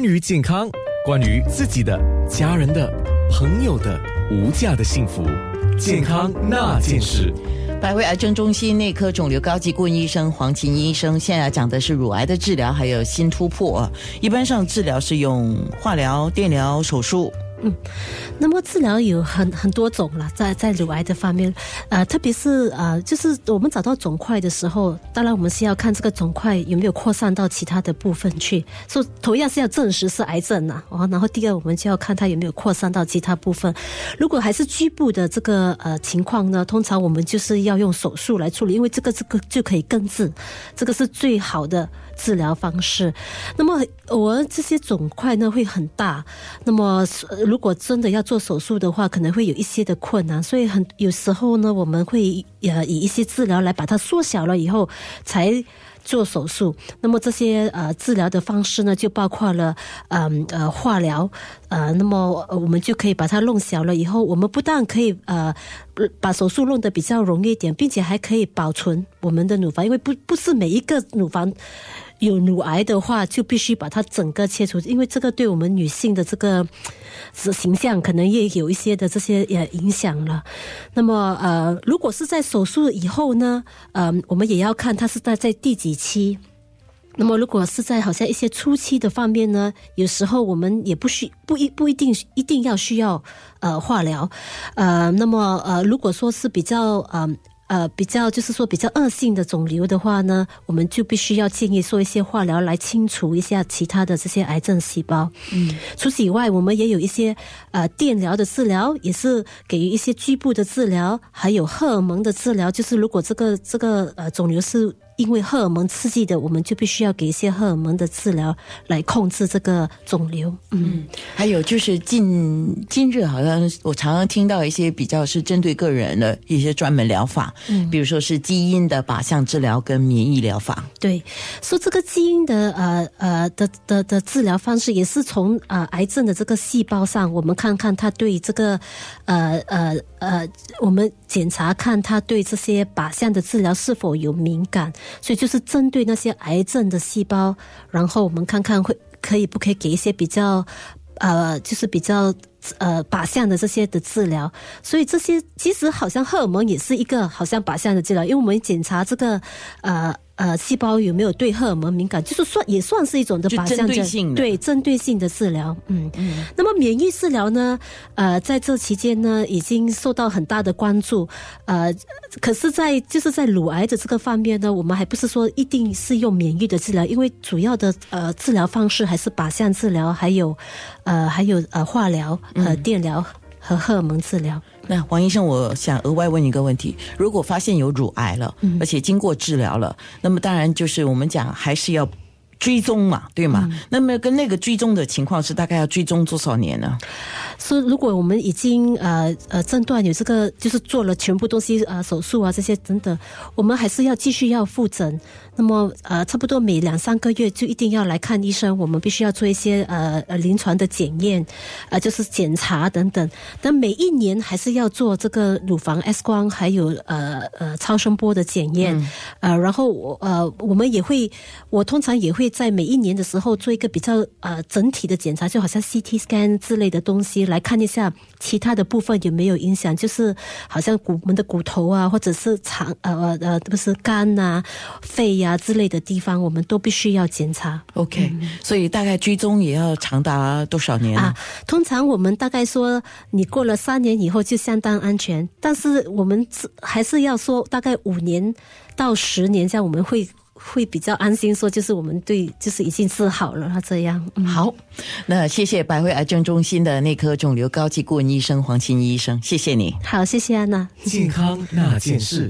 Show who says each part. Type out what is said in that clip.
Speaker 1: 关于健康，关于自己的、家人的、朋友的无价的幸福，健康那件事。
Speaker 2: 百位癌症中心内科肿瘤高级顾问医生黄琴医生，现在讲的是乳癌的治疗，还有新突破。一般上治疗是用化疗、电疗、手术。
Speaker 3: 嗯，那么治疗有很很多种了，在在乳癌这方面，呃，特别是呃，就是我们找到肿块的时候，当然我们是要看这个肿块有没有扩散到其他的部分去，所同样是要证实是癌症呐。哦，然后第二，我们就要看它有没有扩散到其他部分。如果还是局部的这个呃情况呢，通常我们就是要用手术来处理，因为这个这个就可以根治，这个是最好的。治疗方式，那么我这些肿块呢会很大，那么如果真的要做手术的话，可能会有一些的困难，所以很有时候呢，我们会呃以一些治疗来把它缩小了以后才做手术。那么这些呃治疗的方式呢，就包括了嗯呃化疗，呃那么我们就可以把它弄小了以后，我们不但可以呃把手术弄得比较容易一点，并且还可以保存我们的乳房，因为不不是每一个乳房。有乳癌的话，就必须把它整个切除，因为这个对我们女性的这个形象可能也有一些的这些呃影响了。那么呃，如果是在手术以后呢，呃，我们也要看它是在在第几期。那么如果是在好像一些初期的方面呢，有时候我们也不需不一不一定一定要需要呃化疗，呃，那么呃，如果说是比较呃。呃，比较就是说比较恶性的肿瘤的话呢，我们就必须要建议做一些化疗来清除一下其他的这些癌症细胞。嗯，除此以外，我们也有一些呃电疗的治疗，也是给予一些局部的治疗，还有荷尔蒙的治疗。就是如果这个这个呃肿瘤是。因为荷尔蒙刺激的，我们就必须要给一些荷尔蒙的治疗来控制这个肿瘤。
Speaker 2: 嗯，还有就是近近日好像我常常听到一些比较是针对个人的一些专门疗法，嗯，比如说是基因的靶向治疗跟免疫疗法。
Speaker 3: 对，说这个基因的呃呃的的的治疗方式，也是从呃癌症的这个细胞上，我们看看它对这个呃呃呃，我们检查看它对这些靶向的治疗是否有敏感。所以就是针对那些癌症的细胞，然后我们看看会可以不可以给一些比较，呃，就是比较呃靶向的这些的治疗。所以这些其实好像荷尔蒙也是一个好像靶向的治疗，因为我们检查这个呃。呃，细胞有没有对荷尔蒙敏感？就是算也算是一种的靶向
Speaker 2: 的
Speaker 3: 对针对性的治疗。嗯嗯。那么免疫治疗呢？呃，在这期间呢，已经受到很大的关注。呃，可是，在就是在乳癌的这个方面呢，我们还不是说一定是用免疫的治疗，因为主要的呃治疗方式还是靶向治疗，还有呃还有呃化疗和电疗和荷尔蒙治疗。
Speaker 2: 那王医生，我想额外问一个问题：如果发现有乳癌了，而且经过治疗了，那么当然就是我们讲还是要追踪嘛，对吗？那么跟那个追踪的情况是大概要追踪多少年呢？
Speaker 3: 是如果我们已经呃呃诊断有这个，就是做了全部东西呃手术啊这些等等，我们还是要继续要复诊。那么呃，差不多每两三个月就一定要来看医生，我们必须要做一些呃呃临床的检验，呃就是检查等等。但每一年还是要做这个乳房 X 光，还有呃呃超声波的检验。呃，然后我呃我们也会，我通常也会在每一年的时候做一个比较呃整体的检查，就好像 CT scan 之类的东西来看一下其他的部分有没有影响，就是好像骨我们的骨头啊，或者是肠呃呃不是肝呐、肺呀。啊之类的地方，我们都必须要检查。
Speaker 2: OK，所以大概追踪也要长达多少年啊？
Speaker 3: 通常我们大概说，你过了三年以后就相当安全，但是我们还是要说，大概五年到十年这样，我们会会比较安心，说就是我们对，就是已经治好了。他这样
Speaker 2: 好，那谢谢百惠癌症中心的内科肿瘤高级顾问医生黄清医生，谢谢你。
Speaker 3: 好，谢谢安娜。
Speaker 1: 健康那件事。